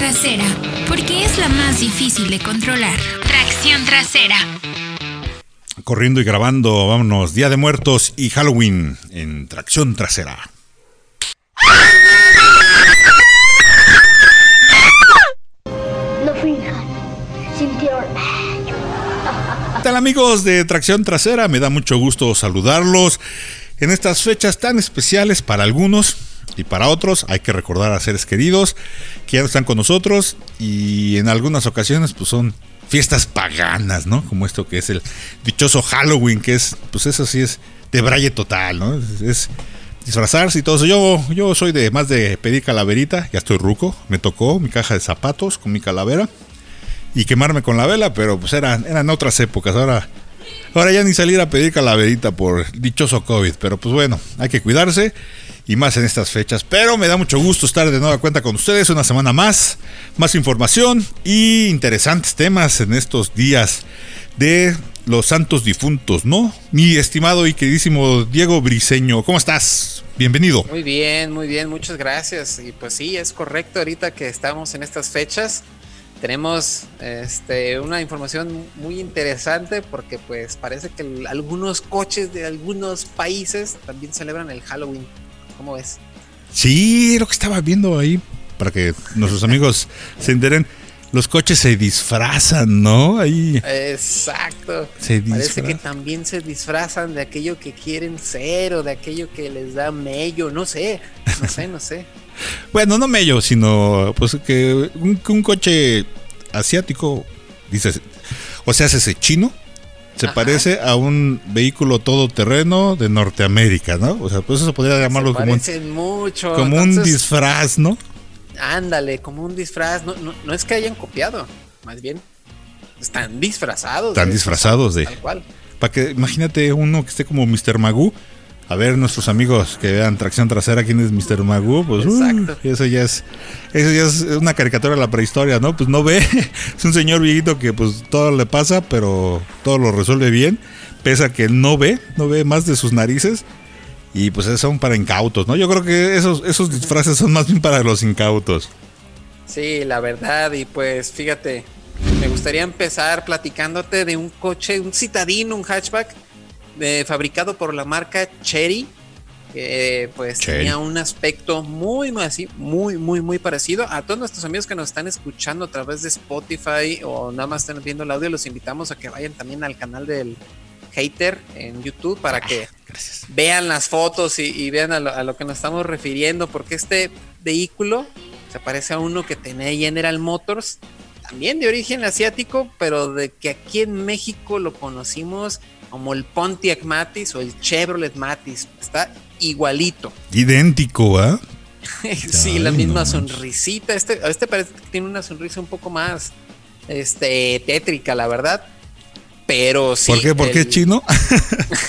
trasera, porque es la más difícil de controlar. Tracción trasera. Corriendo y grabando, vámonos, Día de Muertos y Halloween en tracción trasera. No finjan. Sintieron. ¿Qué tal amigos de Tracción Trasera? Me da mucho gusto saludarlos en estas fechas tan especiales para algunos y para otros. Hay que recordar a seres queridos que ya están con nosotros y en algunas ocasiones pues son fiestas paganas, ¿no? Como esto que es el dichoso Halloween, que es, pues eso sí es de braille total, ¿no? Es, es disfrazarse y todo eso. Yo, yo soy de más de pedir calaverita, ya estoy ruco, me tocó mi caja de zapatos con mi calavera y quemarme con la vela, pero pues eran, eran otras épocas. Ahora, ahora ya ni salir a pedir calaverita por dichoso COVID, pero pues bueno, hay que cuidarse y más en estas fechas. Pero me da mucho gusto estar de nueva cuenta con ustedes una semana más, más información y interesantes temas en estos días de los santos difuntos, ¿no? Mi estimado y queridísimo Diego Briseño, ¿cómo estás? Bienvenido. Muy bien, muy bien, muchas gracias. Y pues sí, es correcto ahorita que estamos en estas fechas. Tenemos este, una información muy interesante porque pues parece que algunos coches de algunos países también celebran el Halloween. ¿Cómo ves? Sí, lo que estaba viendo ahí, para que nuestros amigos se enteren, los coches se disfrazan, ¿no? Ahí Exacto. se Parece que también se disfrazan de aquello que quieren ser o de aquello que les da mello, no sé, no sé, no sé. Bueno, no mello, sino pues que un, que un coche asiático, dices, o sea, ese chino, se Ajá. parece a un vehículo todoterreno de Norteamérica, ¿no? O sea, pues eso podría llamarlo Se como un, mucho. como un disfraz, ¿no? Ándale, como un disfraz. No, no, no es que hayan copiado, más bien están disfrazados. Están de- disfrazados de- Tal cual. Para que, imagínate uno que esté como Mr. Magoo. A ver, nuestros amigos que vean tracción trasera, ¿quién es Mr. Magoo? Pues uh, Exacto. eso ya es eso ya es una caricatura de la prehistoria, ¿no? Pues no ve, es un señor viejito que pues todo le pasa, pero todo lo resuelve bien, pese a que no ve, no ve más de sus narices. Y pues son para incautos, ¿no? Yo creo que esos, esos disfraces son más bien para los incautos. Sí, la verdad. Y pues fíjate, me gustaría empezar platicándote de un coche, un citadino, un hatchback eh, fabricado por la marca Cherry. Que pues Cherry. tenía un aspecto muy, muy así, muy, muy, muy parecido. A todos nuestros amigos que nos están escuchando a través de Spotify o nada más están viendo el audio, los invitamos a que vayan también al canal del Hater en YouTube para que Gracias. vean las fotos y, y vean a lo, a lo que nos estamos refiriendo, porque este vehículo se parece a uno que tenía General Motors, también de origen asiático, pero de que aquí en México lo conocimos como el Pontiac Matis o el Chevrolet Matis. Está igualito. Idéntico, ¿ah? sí, la misma no sonrisita. Este, este parece que tiene una sonrisa un poco más este, tétrica, la verdad. Pero sí. ¿Por qué? ¿Por qué es chino?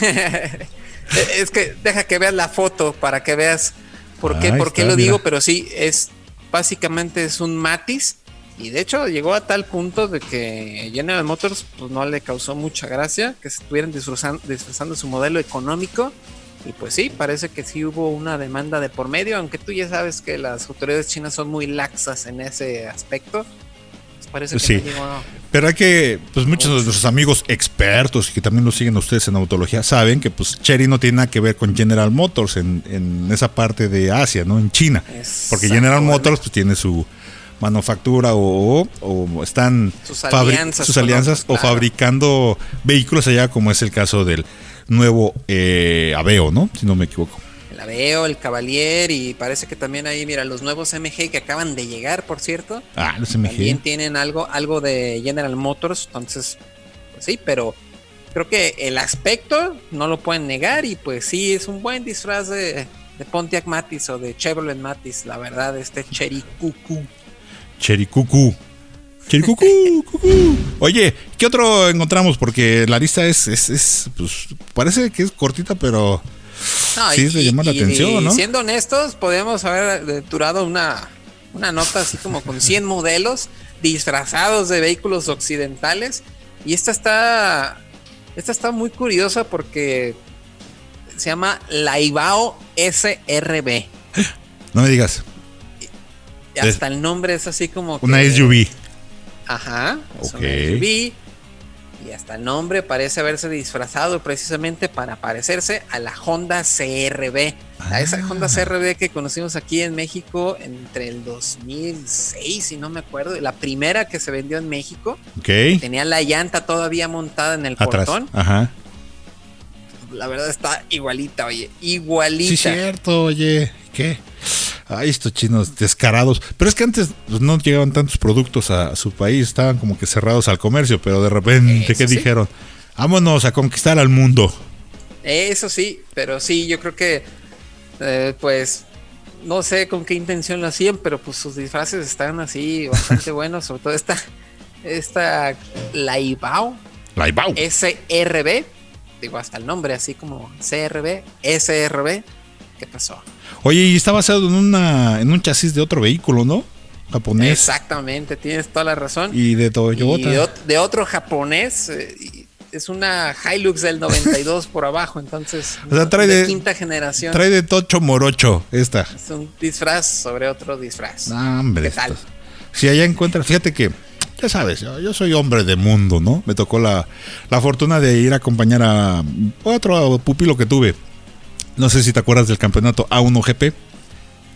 es que deja que veas la foto para que veas por qué, Ahí por qué está, lo digo, pero sí, es básicamente es un Matiz. Y de hecho llegó a tal punto de que General Motors pues, no le causó mucha gracia que se estuvieran disfrazando, disfrazando su modelo económico. Y pues sí, parece que sí hubo una demanda de por medio, aunque tú ya sabes que las autoridades chinas son muy laxas en ese aspecto. Pues parece que Sí. no llegó Pero hay que, pues muchos de nuestros amigos expertos que también lo siguen a ustedes en autología saben que pues Cherry no tiene nada que ver con General Motors en, en esa parte de Asia, ¿no? En China. Porque General Motors pues tiene su manufactura o, o están Sus alianzas sus con alianzas otros, o claro. fabricando vehículos allá como es el caso del nuevo eh, Aveo, ¿no? Si no me equivoco. El Aveo, el Cavalier y parece que también ahí, mira, los nuevos MG que acaban de llegar, por cierto, Ah, los también MG. tienen algo, algo de General Motors, entonces, pues sí, pero creo que el aspecto no lo pueden negar y pues sí, es un buen disfraz de, de Pontiac Matis o de Chevrolet Matis, la verdad, este Cherry Cuckoo. Cherry Cucú. Cherry Cucú. Oye, ¿qué otro encontramos? Porque la lista es, es, es, pues, parece que es cortita, pero No, Sí, es de llamar la atención, ¿no? Siendo honestos, podemos haber durado una, una nota así como con 100 modelos disfrazados de vehículos occidentales. Y esta está, esta está muy curiosa porque se llama Laibao SRB. no me digas. Hasta el nombre es así como. que- Una SUV. Ajá. es una. SUV, y hasta el nombre parece haberse disfrazado precisamente para parecerse a la Honda CRB. A esa Ah. Honda CRB que conocimos aquí en México entre el 2006, si no me acuerdo. La primera que se vendió en México. Ok. Tenía la llanta todavía montada en el Atrás. portón. Ajá. La verdad está igualita, oye. Igualita. Sí, cierto, oye. ¿Qué? Ay, estos chinos descarados. Pero es que antes pues, no llegaban tantos productos a, su país, estaban como que cerrados al comercio, pero de repente, ¿qué sí. dijeron? Vámonos a conquistar al mundo. Eso sí, pero sí, yo creo que, eh, pues, no sé con qué intención lo hacían, pero pues sus disfraces están así bastante buenos, sobre todo esta, esta Laibao La Ibau. SRB, digo hasta el nombre, así como CRB, SRB, ¿qué pasó? Oye, y está basado en una en un chasis de otro vehículo, ¿no? Japonés. Exactamente, tienes toda la razón. Y de Y Toyota. de, ot- de otro japonés, eh, y es una Hilux del 92 por abajo, entonces, O sea, trae de- quinta generación. Trae de Tocho Morocho esta. Es un disfraz sobre otro disfraz. No, hombre. ¿Qué tal? Si allá encuentras, fíjate que, ya sabes, yo, yo soy hombre de mundo, ¿no? Me tocó la, la fortuna de ir a acompañar a otro pupilo que tuve. No sé si te acuerdas del campeonato A1GP,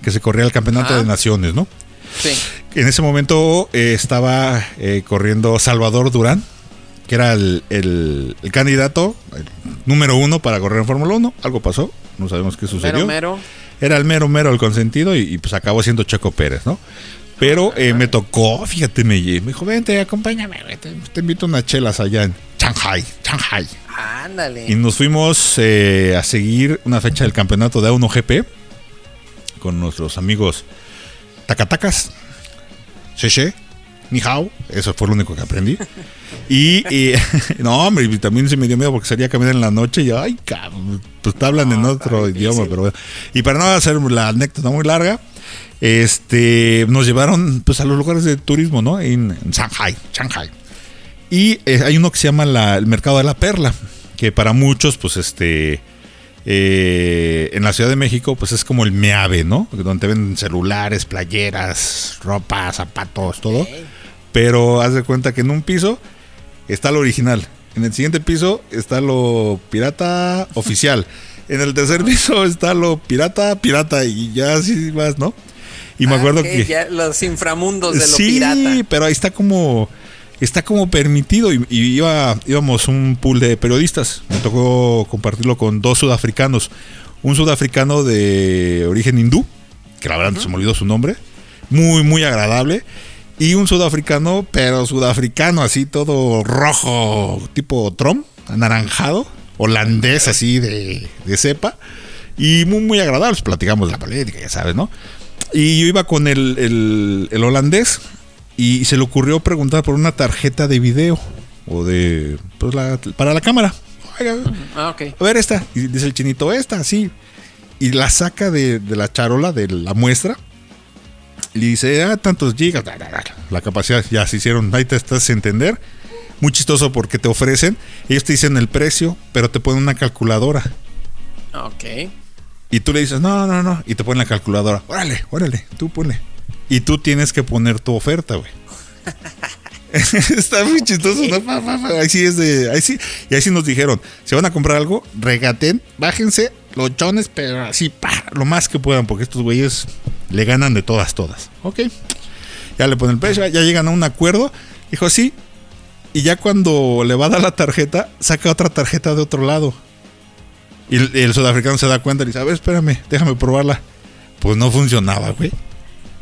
que se corría el campeonato de naciones, ¿no? Sí. En ese momento eh, estaba eh, corriendo Salvador Durán, que era el, el- el candidato el número uno para correr en Fórmula 1. Algo pasó, no sabemos qué sucedió. Mero, mero. Era el mero mero el consentido y, y, pues acabó siendo Checo Pérez, ¿no? Pero eh, me tocó, fíjate, me, me dijo, vente, acompáñame, güey, te, te invito a unas chelas allá en Shanghai, Shanghai. Ándale. Y nos fuimos eh, a seguir una fecha del campeonato de A1GP con nuestros amigos Takatakas, Sheshe, Ni Hao, eso fue lo único que aprendí. Y, no, hombre, también se me dio miedo porque salía a caminar en la noche y ay, cabrón, pues te hablan en otro idioma, difícil. pero bueno. Y para no hacer la anécdota muy larga, este, nos llevaron pues a los lugares de turismo, ¿no? En, en Shanghai, Shanghai. Y eh, hay uno que se llama la- el mercado de la perla, que para muchos, pues este, eh, en la Ciudad de México, pues es como el meave, ¿no? Donde te venden celulares, playeras, ropa, zapatos, todo. Pero haz de cuenta que en un piso está lo original. En el siguiente piso está lo pirata oficial. En el tercer piso está lo pirata, pirata. Y ya así vas, ¿no? Y me Ah, acuerdo que ya los inframundos de lo sí, pirata. pero ahí está como está como permitido y, y iba, íbamos un pool de periodistas. Me tocó compartirlo con dos sudafricanos, un sudafricano de origen hindú, que la verdad se me olvidó su nombre, muy muy agradable, y un sudafricano, pero sudafricano así todo rojo, tipo Trump, anaranjado, holandés así de, de cepa. Y muy, muy agradables, platicamos de la política, ya sabes, ¿no? Y yo iba con el, el- el holandés y se le ocurrió preguntar por una tarjeta de video o de pues la, para la cámara. Oiga, Ah, ok. a ver esta. Y dice el chinito, esta, sí. Y la saca de, de la charola, de la muestra. Y dice, ah, tantos gigas. La capacidad ya se hicieron. Ahí te estás a entender. Muy chistoso porque te ofrecen. Ellos te dicen el precio, pero te ponen una calculadora. Ok. Y tú le dices, no, no, no. Y te ponen la calculadora. Órale, órale, tú ponle. Y tú tienes que poner tu oferta, güey. Está muy chistoso, ¿no? Ahí sí es de. Ahí sí. Y ahí sí nos dijeron: si van a comprar algo, regaten, bájense los chones, pero así, pa, lo más que puedan, porque estos güeyes le ganan de todas, todas. Ok. Ya le ponen el precio, ya llegan a un acuerdo. Dijo, sí. Y ya cuando le va a dar la tarjeta, saca otra tarjeta de otro lado. Y el, el sudafricano se da cuenta y dice, a ver, espérame, déjame probarla. Pues no funcionaba, güey.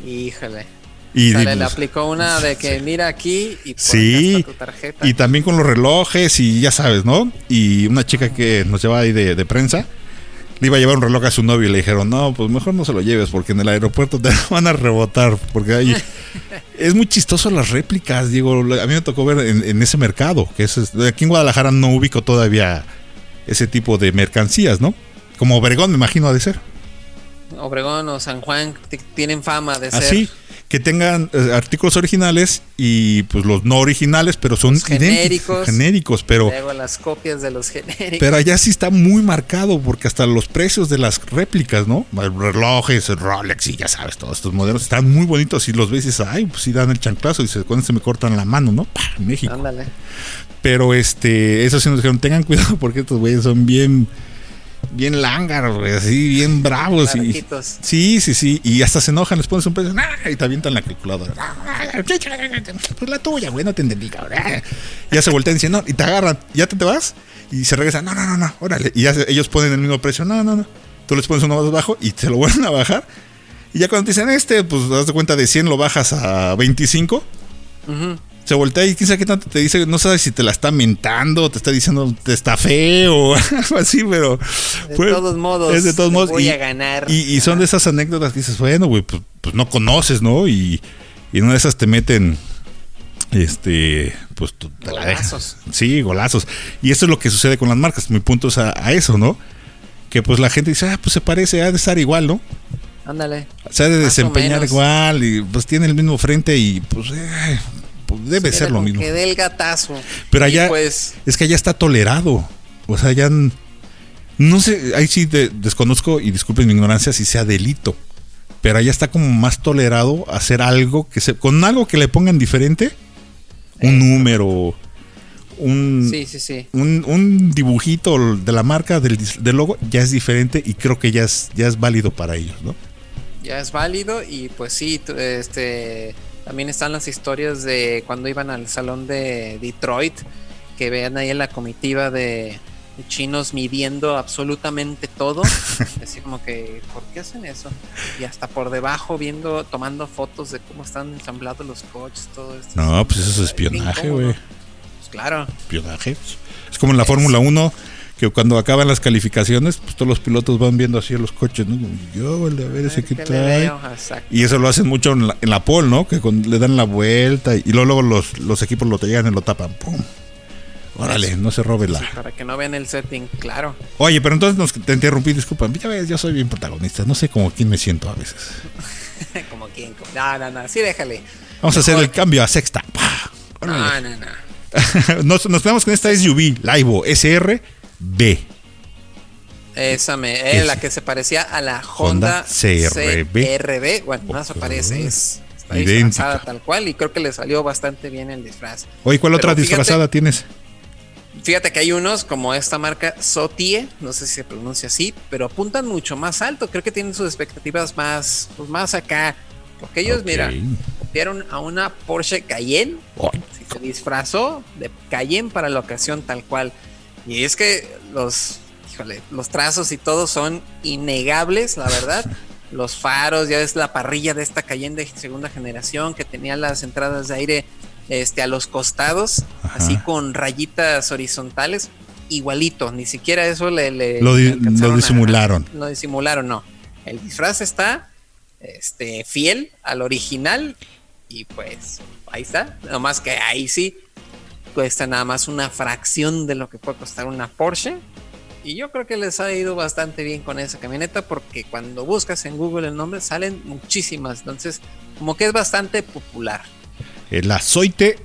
Híjole. Y, O sea, le aplicó una de que mira aquí y Sí. tu tarjeta. y también con los relojes y ya sabes, ¿no? Y una chica que nos llevaba ahí de, de prensa, le iba a llevar un reloj a su novio y le dijeron, no, pues mejor no se lo lleves porque en el aeropuerto te van a rebotar. Porque ahí es muy chistoso las réplicas, Diego. A mí me tocó ver en, en ese mercado, que es, es- aquí en Guadalajara no ubico todavía ese tipo de mercancías, ¿no? Como Obregón, me imagino, ha de ser. Obregón o San Juan tienen fama de ser. Así, que tengan eh, artículos originales y pues los no originales, pero son genéricos. genéricos, pero Luego las copias de los genéricos. pero allá sí está muy marcado porque hasta los precios de las réplicas, ¿no? Relojes, Rolex y ya sabes, todos estos modelos están muy bonitos y los ves y dices, ay, pues sí dan el chanclazo y dices, cuando se me cortan la mano, ¿no? ¡Pah! México. Ándale. Pero este, eso sí nos dijeron, tengan cuidado porque estos güeyes son bien, bien lángaros, güey, así, bien bravos. Y, sí, sí, sí. Y hasta se enojan, les pones un precio ¡ah! y te avientan la calculadora. ¡Ah! Pues la tuya, güey, no te entendí, cabrón. ¡Ah! Y ya se voltean y dicen, no, y te agarran, ya te, te vas. Y se regresan, no, no, no, no, órale. Y ya se- ellos ponen el mismo precio, no, no, no. Tú les pones uno más bajo y te lo vuelven a bajar. Y ya cuando te dicen este, pues das de cuenta de 100 lo bajas a 25 Ujú. Se voltea y quién sabe qué tanto te dice, no sabes si te la está mentando, te está diciendo te está feo o algo así, pero De todos modos, es de todos modos voy y, a ganar. y, y son de esas anécdotas que dices, bueno, güey, pues, pues no conoces, ¿no? Y, y en una de esas te meten este, pues tú te la dejas. Golazos. Sí, golazos. Y eso es lo que sucede con las marcas. Mi punto es a, a eso, ¿no? Que pues la gente dice, ah, pues se parece, ha de estar igual, ¿no? Ándale. Se ha de desempeñar igual y pues tiene el mismo frente y pues, eh, pues debe ser lo mismo. Que dé el gatazo. Pero allá pues, es que allá está tolerado. O sea, n- no sé, ahí sí de- desconozco y disculpen mi ignorancia si sea delito. Pero allá está como más tolerado hacer algo que se con algo que le pongan diferente, un número, un sí, sí, sí. un, un dibujito de la marca del, del logo ya es diferente y creo que ya es ya es válido para ellos, ¿no? Ya es válido y pues sí, este también están las historias de cuando iban al salón de Detroit, que vean ahí en la comitiva de, de chinos midiendo absolutamente todo. Así como que, ¿por qué hacen eso? Y hasta por debajo viendo, tomando fotos de cómo están ensamblados los coches, todo esto. No, pues eso es espionaje, güey. Pues claro. espionaje. Es como en la Fórmula 1, que cuando acaban las calificaciones, pues todos los pilotos van viendo así a los coches, ¿no? Como, Yo, vale, a ver ese que ¿Qué le trae. Y eso lo hacen mucho en la, en la pole, ¿no? Que con- le dan la vuelta y, y luego, luego los, los equipos lo llegan y lo tapan. ¡Pum! Órale, no se robe la. Sí, para que no vean el setting, claro. Oye, pero entonces nos, te interrumpí, disculpa. Ya ves, yo soy bien protagonista. No sé como quién me siento a veces. como como- No, no, no. Sí, déjale. Vamos a hacer el cambio a sexta. No, no, no. nos, nos quedamos con esta SUV, Laivo SR B. Esa me, ¿Qué eh, es? la que se parecía a la Honda Honda, CRB. CRB. Bueno, no se Ok. parece, es está disfrazada tal cual y creo que le salió bastante bien el disfraz. Oye, ¿cuál Pero otra fíjate- disfrazada tienes? Fíjate que hay unos como esta marca Sotie, no sé si se pronuncia así, pero apuntan mucho más alto. Creo que tienen sus expectativas más, pues más acá. Porque ellos, mira, copiaron a una Porsche Cayenne Ay, se disfrazó de Cayenne para la ocasión tal cual. Y es que los, híjole, los trazos y todo son innegables, la verdad. Los faros, ya ves la parrilla de esta Cayenne de segunda generación que tenía las entradas de aire este, a los costados, Ajá. así con rayitas horizontales, igualito, ni siquiera eso le, le- Lo di- le alcanzaron lo a- disimularon. lo disimularon, no. El disfraz está este, fiel al original y pues ahí está. Nomás que ahí sí cuesta nada más una fracción de lo que puede costar una Porsche. Y yo creo que les ha ido bastante bien con esa camioneta porque cuando buscas en Google el nombre salen muchísimas. Entonces, como que es bastante popular. Eh, la Zoite,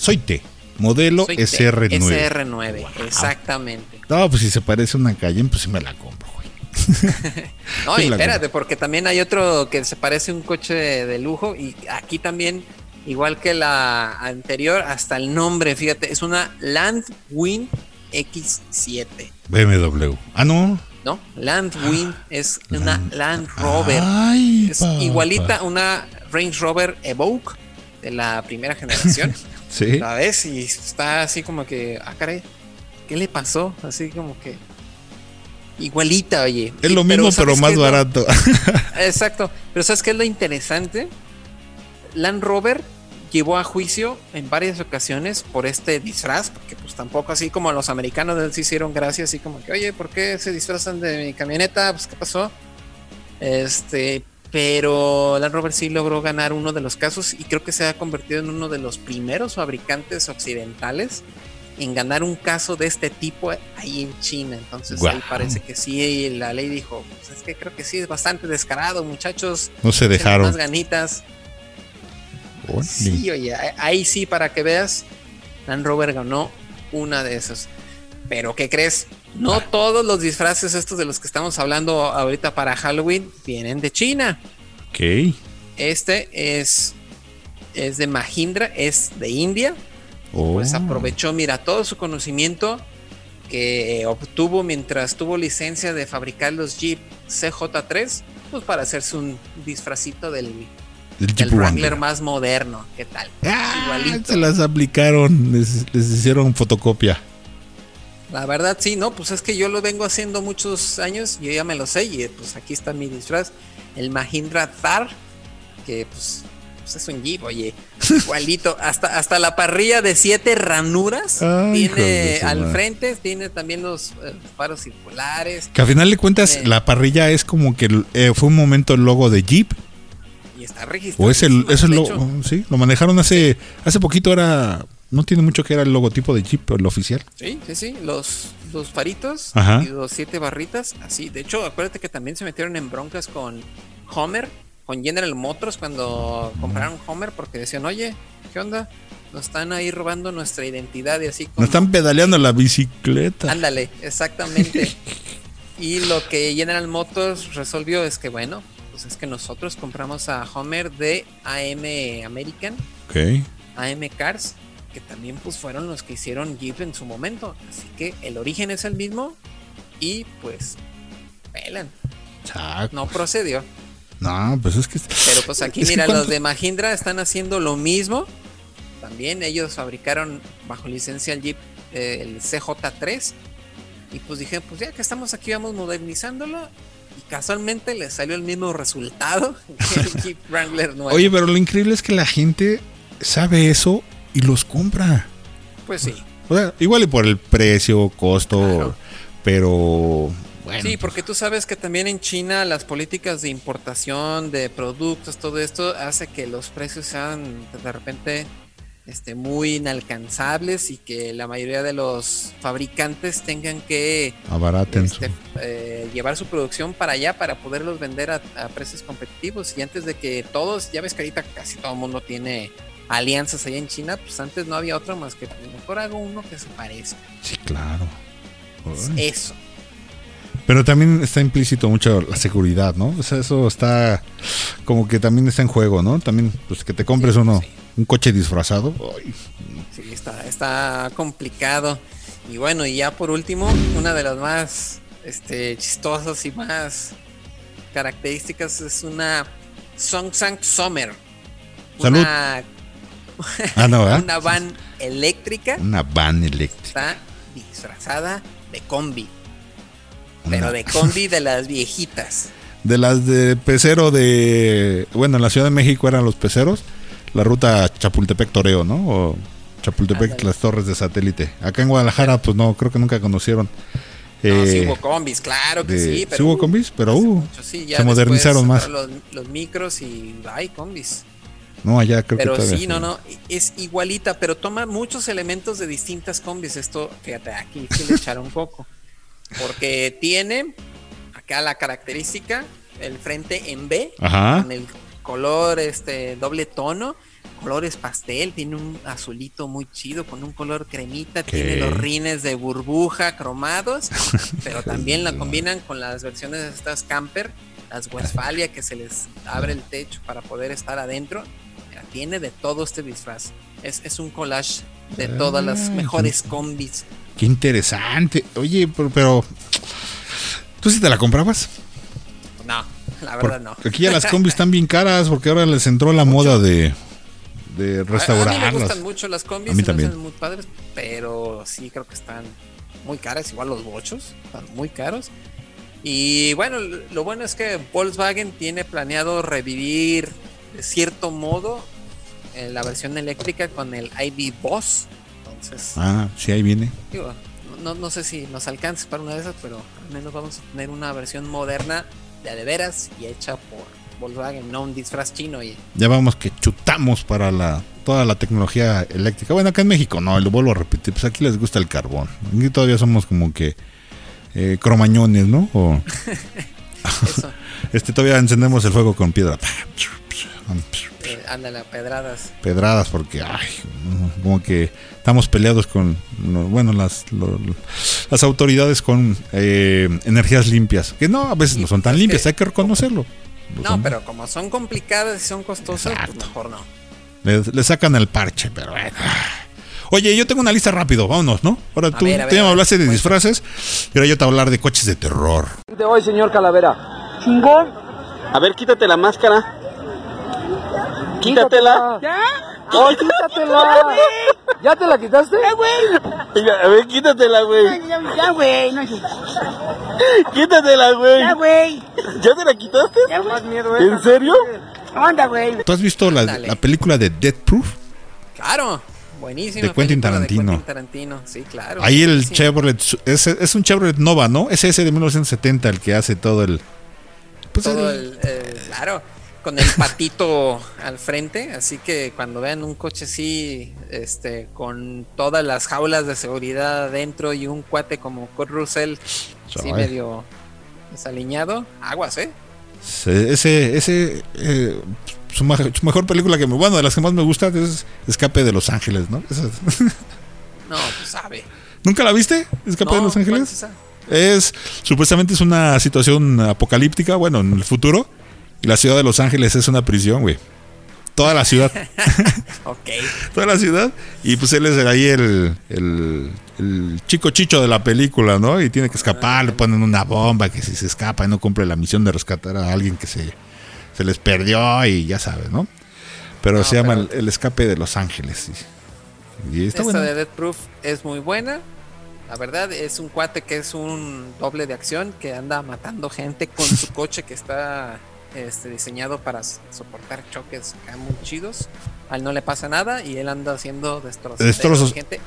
Zoite, modelo Soy SR9. SR9, exactamente. No, pues si se parece a una Cayenne, pues sí me la compro. No, y espérate, porque también hay otro que se parece a un coche de, de lujo y aquí también, igual que la anterior, hasta el nombre, fíjate, es una Landwind X7, BMW. Ah, no. ¿no? Landwind es una Land- Land Rover. Ay, es papá. igualita a una Range Rover Evoque de la primera generación. Sí. La ves y está así como que, ah, caray, ¿qué le pasó? Así como que igualita, oye. Es lo mismo, pero ¿sabes más lo- barato. Exacto. Pero ¿sabes qué es lo interesante? Land Rover llevó a juicio en varias ocasiones por este disfraz, porque pues tampoco así como los americanos se hicieron gracias, así como que, oye, ¿por qué se disfrazan de mi camioneta? Pues, ¿qué pasó? Este, pero Land Rover sí logró ganar uno de los casos y creo que se ha convertido en uno de los primeros fabricantes occidentales en ganar un caso de este tipo ahí en China. Entonces ahí Guau. parece que sí, la ley dijo, pues es que creo que sí es bastante descarado, muchachos. No se dejaron. Más ganitas. Sí, oye, ahí- sí, para que veas, Land Rover ganó una de esas. Pero, ¿qué crees? No todos los disfraces estos de los que estamos hablando ahorita para Halloween vienen de China. Ok. Este es, es de Mahindra, es de India. Oh. Pues aprovechó, mira, todo su conocimiento que obtuvo mientras tuvo licencia de fabricar los Jeep CJ3, pues para hacerse un disfracito del, El Jeep Wrangler más moderno. ¿Qué tal? Ah, Igualito. se las aplicaron, les, les hicieron fotocopia. La verdad, sí, no, pues es que yo lo vengo haciendo muchos años, yo ya me lo sé, y pues aquí está mi disfraz, el Mahindra Thar, que pues, pues es un Jeep, oye, igualito, hasta, hasta la parrilla de siete ranuras Ay, tiene al madre. frente, tiene también los eh, faros circulares, Que al final de cuentas, la parrilla es como que eh, fue un momento el logo de Jeep. Y está registrado. O es el, es el de logo. hecho, Sí, lo manejaron hace, hace poquito, era. No tiene mucho que era el logotipo de Jeep, el oficial. Sí, sí, sí, los, los faritos Ajá. y los siete barritas, así. De hecho, acuérdate que también se metieron en broncas con Homer, con General Motors cuando compraron Homer porque decían, oye, ¿qué onda? Nos están ahí robando nuestra identidad y así como... Nos están pedaleando la bicicleta. Ándale, exactamente. y lo que General Motors resolvió es que, bueno, pues es que nosotros compramos a Homer de AM American, Ok. AM Cars, que también pues fueron los que hicieron Jeep en su momento. Así que el origen es el mismo y pues pelan. No procedió. No, pues es que. Pero pues aquí mira, los de Mahindra están haciendo lo mismo. También ellos fabricaron bajo licencia el Jeep eh, el CJ3. Y pues dije, pues ya que estamos aquí vamos modernizándolo. Y casualmente le salió el mismo resultado que el Jeep Wrangler nuevo. Oye, pero lo increíble es que la gente sabe eso y los compra. pues sí. O sea, igual y por el precio, costo, Claro. pero. Bueno, Sí, porque tú sabes que también en China las políticas de importación de productos, todo esto hace que los precios sean de repente este, muy inalcanzables y que la mayoría de los fabricantes tengan que abaraten este, su. eh, llevar su producción para allá para poderlos vender a, a precios competitivos. Y antes de que todos, ya ves que ahorita casi todo el mundo tiene alianzas allá en China, pues antes no había otra más que pues, mejor hago uno que se parezca. Sí, claro. Eso. Pero también está implícito mucho la seguridad, ¿no? O sea, eso está como que también está en juego, ¿no? También, pues que te compres Sí, uno, sí. Un coche disfrazado. ay, Sí, está, está complicado. Y bueno, y ya por último, una de las más este, chistosas y más características es una Songsang Summer. Salud. Una, Ah, una van eléctrica Una van eléctrica. está disfrazada de combi. Una- Pero de combi de las viejitas. De las de pecero de. Bueno, en la Ciudad de México eran los peceros. La ruta Chapultepec-Toreo, ¿no? O Chapultepec, Ándale. las torres de satélite. Acá en Guadalajara, pues no, creo que nunca conocieron. No, sí Eh, hubo combis, claro que de- sí. Pero ¿sí hubo combis? Pero, uh, mucho, sí, ya se modernizaron más. Los, los micros y hay combis. No, allá creo Pero que todavía sí, no, no, es igualita, pero toma muchos elementos de distintas combis. Esto, fíjate, aquí sí le echaron un poco. Porque tiene acá la característica, el frente en B, Ajá. con el color este doble tono, colores pastel, tiene un azulito muy chido con un color cremita, tiene los rines de burbuja cromados, pero también la combinan con las versiones de estas camper, las Westfalia que se les abre el techo para poder estar adentro. Mira, tiene de todo este disfraz. Es, es un collage de todas las Ah, mejores combis. Qué interesante. Oye, pero, pero, ¿tú sí te la comprabas? La verdad no. Aquí ya las combis están bien caras porque ahora les entró la moda de, de A- A, mí me gustan mucho las combis, A mí también. muy padres, pero sí creo que están muy caras, igual los bochos, están muy caros. Y bueno, lo bueno es que Volkswagen tiene planeado revivir de cierto modo eh, la versión eléctrica con el ID Boss. Entonces, Ah, sí, ahí viene. digo, no, no sé si nos alcance para una de esas, pero al menos vamos a tener una versión moderna de a de veras y hecha por Volkswagen, no un disfraz chino. Y Ya vamos que chutamos para la toda la tecnología eléctrica. Bueno, acá en México no, lo vuelvo a repetir, pues aquí les gusta el carbón. Aquí todavía somos como que eh, cromañones, ¿no? O este todavía encendemos el fuego con piedra. Ándale, a pedradas. pedradas porque ay, como que estamos peleados con no, bueno las lo- las autoridades con eh, energías limpias que no a veces no son tan limpias hay que reconocerlo No, Son- pero como son complicadas y son costosas, pues Exacto. mejor no. le, le sacan el parche pero bueno Oye, yo tengo una lista rápido, vámonos, ¿no? Ahora tú, ver, a ver, tú ya me hablaste de disfraces y ahora yo te voy a hablar de coches de terror. de hoy, señor Calavera? Chingón. A ver, quítate la máscara. Quítatela. ¿Ya? ¡Ay, quítatela! ¿Ya te la quitaste? Ya, güey. A ver, quítatela, güey. Ya, güey. No, Quítatela, güey. ya, güey. ¿Ya te la quitaste? Ya, güey. ¿En serio? Anda, güey. ¿Tú has visto la, película de Death Proof? Claro, buenísima. De Quentin Tarantino. De Quentin Tarantino, sí, claro. Ahí el. Chevrolet, es, es un Chevrolet Nova, ¿no? Es ese de 1970 el que hace todo el... Pues Todo el- el, el- claro, con el patito al frente, así que cuando vean un coche así, este, con todas las jaulas de seguridad adentro y un cuate como Kurt Russell, sí Ay. medio desaliñado, aguas, ¿eh? ese, ese, eh, su, mejor película que me, bueno, de las que más me gusta es Escape de Los Ángeles, ¿no? Esa- No, pues sabe. ¿Nunca la viste? Escape No, de Los ¿cuál es Ángeles. Es, supuestamente es una situación apocalíptica, bueno, en el futuro. La ciudad de Los Ángeles es una prisión, güey. Toda la ciudad. Ok. toda la ciudad. Y pues él es ahí el, el, el chico chicho de la película, ¿no? Y tiene que escapar, le ponen una bomba que si se escapa y no cumple la misión de rescatar a alguien que se, se les perdió y ya sabes, ¿no? Pero No, se llama pero- el, escape de Los Ángeles. Y, y está Esta de Death Proof es muy buena. La verdad es un cuate que es un doble de acción que anda matando gente con su coche que está este, diseñado para soportar choques acá muy chidos. A él no le pasa nada y él anda haciendo destrozos. Destrozos. Gente.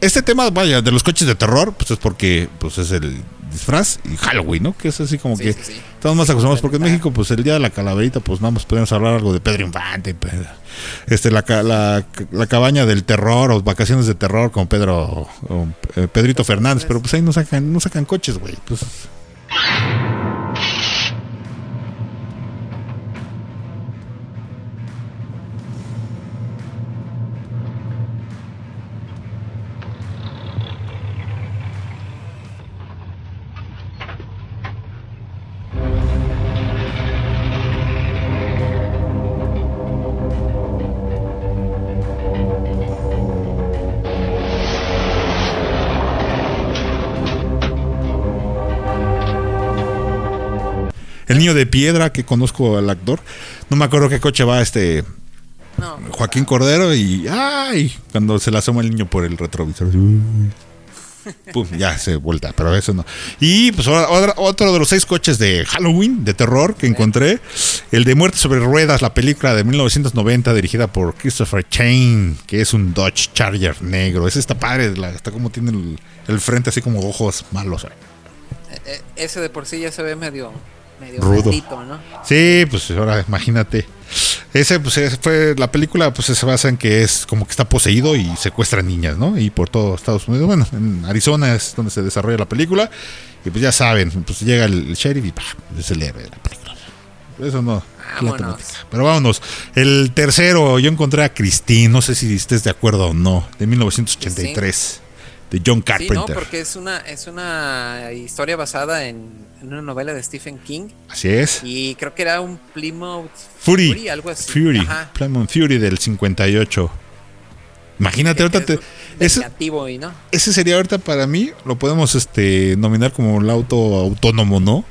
Este tema, vaya, de los coches de terror, pues es porque pues es el disfraz y Halloween, ¿no? Que es así como Sí, que sí, sí. estamos más acostumbrados porque en México, pues el día de la calaverita, pues nada más podemos hablar algo de Pedro Infante, este la, la, la cabaña del terror o vacaciones de terror con Pedro o, eh, Pedrito Fernández, pero pues ahí no sacan no sacan coches, güey. Pues el niño de piedra que conozco al actor, no me acuerdo qué coche va este No, Joaquín Cordero y ay, cuando se le asoma el niño por el retrovisor. Pum, ya se vuelta, pero eso no. Y pues ahora- otro de los seis coches de Halloween, de terror, que encontré, el de Muerte sobre Ruedas, la película de 1990 dirigida por Christopher Chain, que es un Dodge Charger negro. Ese está padre, está como tiene el, el frente así como ojos malos. eh, eh, ese de por sí ya se ve medio, medio Rudo. maldito, ¿no? Sí, pues ahora imagínate. Ese, pues ese fue la película, pues se basa en que es como que está poseído y secuestra niñas, ¿no? Y por todo Estados Unidos, bueno, en Arizona es donde se desarrolla la película. Y pues ya saben, pues llega el, sheriff y ¡pah! es el héroe de la película. Eso no. Vámonos. temática. Pero vámonos. El tercero, yo encontré a Christine, no sé si estés de acuerdo o no, de 1983, de John Sí, Carpenter. no, porque es una, es una historia basada en, en una novela de Stephen King Así es. y creo que era un Plymouth Fury. algo así. Fury. Ajá. Plymouth Fury del 58. Imagínate, ahorita es te- ese, y no. ese sería ahorita para mí, lo podemos este nominar como el auto autónomo, ¿no?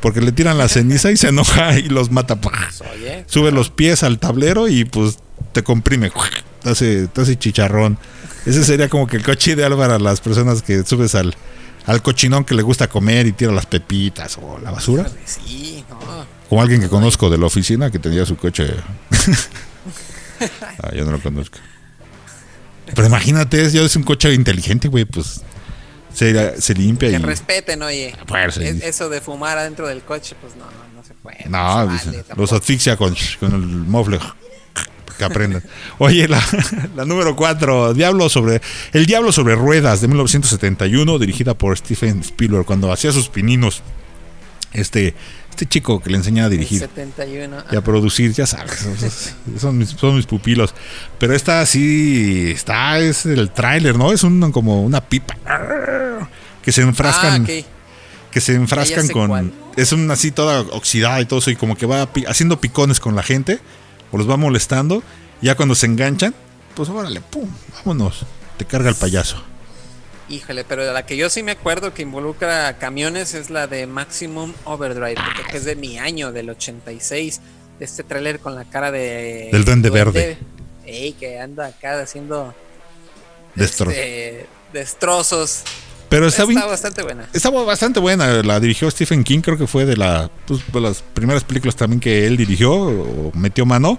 Porque le tiran la ceniza y se enoja y los mata. Pues, oye, Sube los pies al tablero y pues te comprime. Te hace, te hace chicharrón. Ese sería como que el coche ideal para las personas que subes al, al cochinón que le gusta comer y tira las pepitas o la basura. sí, no. Como alguien que conozco de la oficina que tenía su coche. ah, yo no lo conozco. Pero imagínate, es, yo es un coche inteligente, güey, pues se, se limpia Que y. respeten, oye. Pues. Es- eso de fumar adentro del coche, pues no, no, no se puede. No, se vale los asfixia con, con el mofle. Que aprendan. Oye, la, la número 4, Diablo sobre, El Diablo sobre Ruedas de 1971, dirigida por Stephen Spielberg, cuando hacía sus pininos Este, este chico que le enseña a dirigir 71. y a producir, ya sabes, son, mis, son mis pupilos. Pero esta sí está, es el tráiler, ¿no? Es un, como una pipa que se enfrascan, Ah, que se enfrascan con, cuál. es una así toda oxidada y todo eso y como que va haciendo picones con la gente o los va molestando. Ya cuando se enganchan, pues órale, pum, vámonos, te carga el payaso. Híjole, pero de la que yo sí me acuerdo que involucra camiones es la de Maximum Overdrive, que es de mi año, del 86. De este tráiler con la cara de... Del Duende Verde. Ey, que anda acá haciendo... Destro- este, destrozos. Pero está Está, bien, bastante buena. Estaba bastante buena, la dirigió Stephen King, creo que fue de, la, pues, de las primeras películas también que él dirigió o metió mano.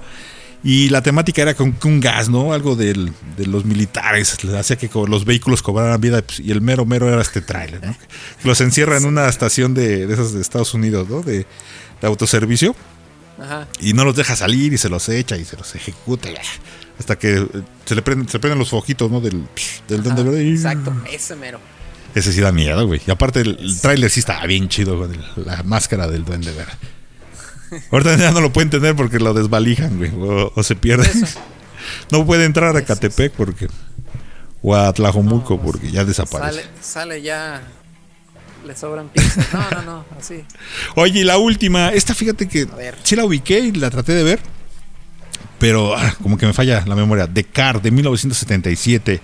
Y la temática era con, con un gas, ¿no? Algo del- de los militares, hacía que los vehículos cobraran vida pues, y el mero mero era este tráiler, ¿no? Los encierra en una estación de, de esas de Estados Unidos, ¿no? De, de autoservicio Ajá. y no los deja salir y se los echa y se los ejecuta hasta que eh, se le prenden, se prenden los foquitos, ¿no? Del, del Ajá, Exacto, ese mero. Ese sí da miedo, güey. Y aparte el, el tráiler sí estaba bien chido con la máscara del duende verde. Ahorita ya no lo pueden tener porque lo desvalijan, güey. O, o se pierde. No puede entrar a Catepec porque... O a Tlajomulco porque ya desaparece. Sale, sale ya. Le sobran pizzas. No, no, no, así. Oye, y la última. Esta fíjate que ver. sí la ubiqué y la traté de ver. Pero ah, como que me falla la memoria. The Car de 1977.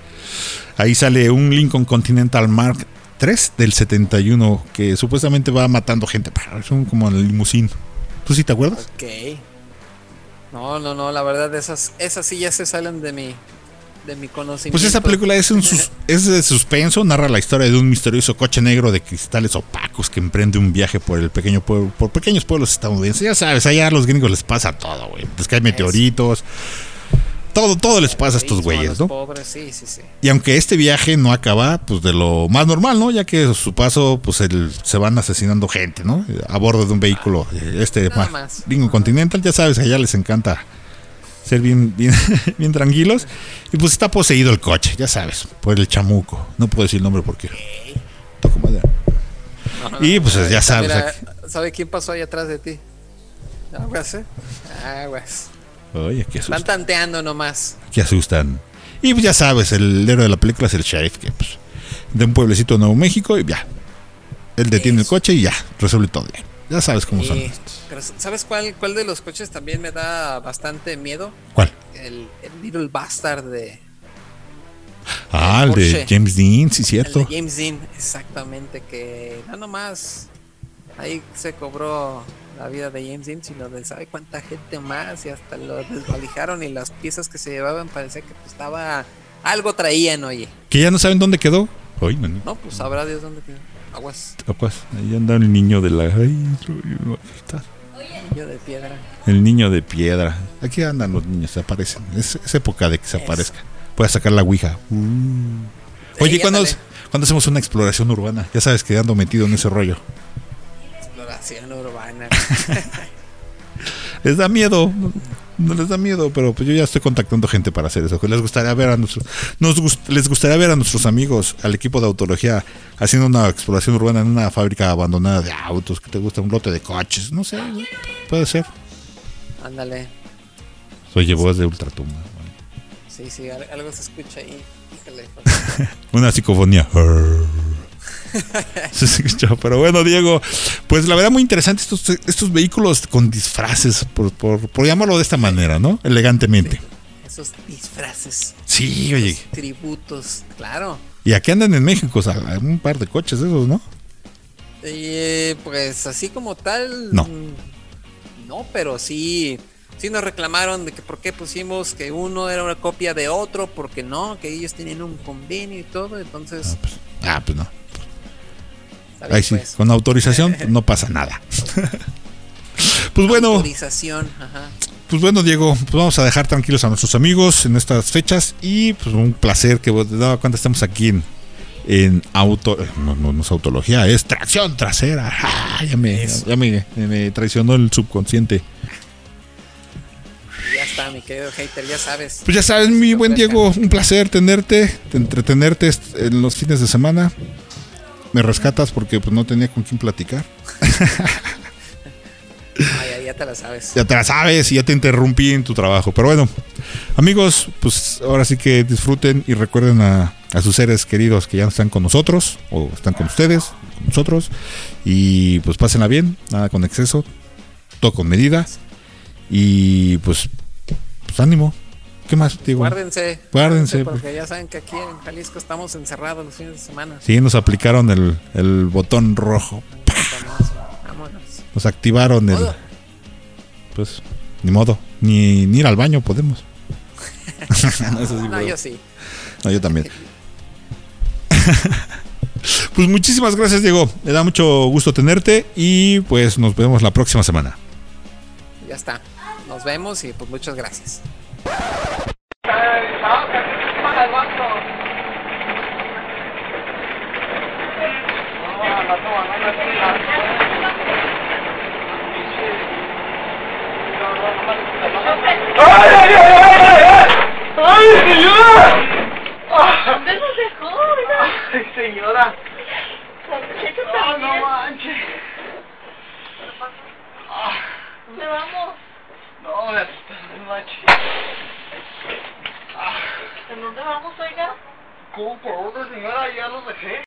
Ahí sale un Lincoln Continental Mark III del 71 que supuestamente va matando gente. Es un como el limusín. ¿Tú sí te acuerdas? Ok. No, no, no, la verdad, esas, esas sí ya se salen de mi, de mi conocimiento. Pues esta película es, un sus- es de suspenso, narra la historia de un misterioso coche negro de cristales opacos que emprende un viaje por el pequeño pueblo, por pequeños pueblos estadounidenses. Ya sabes, allá a los gringos les pasa todo, güey. Les caen meteoritos. Todo, todo les pasa a estos güeyes, ¿no? Pobres, sí, sí, sí. Y aunque este viaje no acaba, pues de lo más normal, ¿no? Ya que a su paso, pues el- se van asesinando gente, ¿no? A bordo de un vehículo. eh, Este más. Lincoln Continental, ya sabes, allá les encanta ser bien, bien, bien tranquilos. Y pues está poseído el coche, ya sabes, por el chamuco. No puedo decir el nombre porque. Toco madera. Y pues ya sabes. Mira, ¿sabe quién pasó ahí atrás de ti? Aguas, ¿eh? Aguas. Oye, qué Están asustan. tanteando nomás. que asustan. Y pues ya sabes, el héroe de la película es el sheriff, que pues, de un pueblecito de Nuevo México y ya. Él detiene el coche y ya, resuelve todo bien. Ya sabes cómo son estos. ¿Sabes cuál, cuál de los coches también me da bastante miedo? ¿Cuál? El, el Little Bastard de, Ah, el de. James Dean, sí, el cierto. de James Dean, exactamente, que no nomás ahí se cobró la vida de James Dean, sino de sabe cuánta gente más y hasta lo desvalijaron y las piezas que se llevaban parecía que pues, estaba algo traían, oye. Que ya no saben dónde quedó. No, pues sabrá Dios dónde quedó. Aguas, Capaz, ahí anda el niño de la. ay, está. Niño de piedra. El niño de piedra. Aquí andan los niños, se aparecen. Es, es época de que se aparezcan. Puedes sacar la ouija. Uh. Oye, Sí, ¿cuándo, cuándo hacemos una exploración urbana? Ya sabes que ando metido en ese rollo. Exploración urbana. Les da miedo. No, les da miedo, pero pues yo ya estoy contactando gente para hacer eso. Que les gustaría ver a nuestros, nos gust- les gustaría ver a nuestros amigos, al equipo de autología, haciendo una exploración urbana en una fábrica abandonada de autos, que te gusta un lote de coches, no sé, ¿no? puede ser. Ándale. Oye, voz de ultratumba. Sí, sí, al- algo se escucha ahí. Híjole. Una psicofonía. Se escuchó, Pero bueno, Diego, pues la verdad muy interesante estos, estos vehículos con disfraces, por, por, por llamarlo de esta manera, ¿no? Elegantemente. Esos disfraces, Sí, oye. tributos, claro. Y aquí andan en México, o sea, un par de coches de esos, ¿no? Eh, pues así como tal. No. mm, No, pero sí. Sí nos reclamaron de que por qué pusimos que uno era una copia de otro, porque no, que ellos tenían un convenio y todo, entonces. Ah, pues, ah, pues no. Ahí sí, pues. con autorización no pasa nada. pues bueno, Autorización, ajá. pues bueno, Diego, pues vamos a dejar tranquilos a nuestros amigos en estas fechas y pues un placer que vos te daba cuenta estamos aquí en, en auto, eh, no, no, no es autología, es tracción trasera. Ah, ya me, ya me, me traicionó el subconsciente. Ya está, mi querido hater, ya sabes. Pues ya sabes, mi buen. Diego, un placer tenerte, entretenerte en los fines de semana. Me rescatas porque pues no tenía con quién platicar. Ya, ya te la sabes. Ya te la sabes y ya te interrumpí en tu trabajo. Pero bueno, amigos, pues ahora sí que disfruten y recuerden a, a sus seres queridos que ya no están con nosotros o están con ustedes, con nosotros. Y pues pásenla bien, nada con exceso, todo con medida. Y pues, pues ánimo. ¿Qué más, digo? Guárdense. Guárdense, Porque ya saben que aquí en Jalisco estamos encerrados los fines de semana. Sí, nos aplicaron el, el botón rojo. Vámonos. Nos activaron el. Modo. Pues, ni modo. Ni, ni ir al baño podemos. No, eso sí No, puedo. yo sí. No, yo también. pues muchísimas gracias, Diego. Me da mucho gusto tenerte y pues nos vemos la próxima semana. Ya está. Nos vemos y pues muchas gracias. ¿Dónde nos No, no manches. ¿Dónde vamos? No, no manches. ¿En dónde vamos, oiga? ¿Cómo por dónde, señora? Ya los dejé.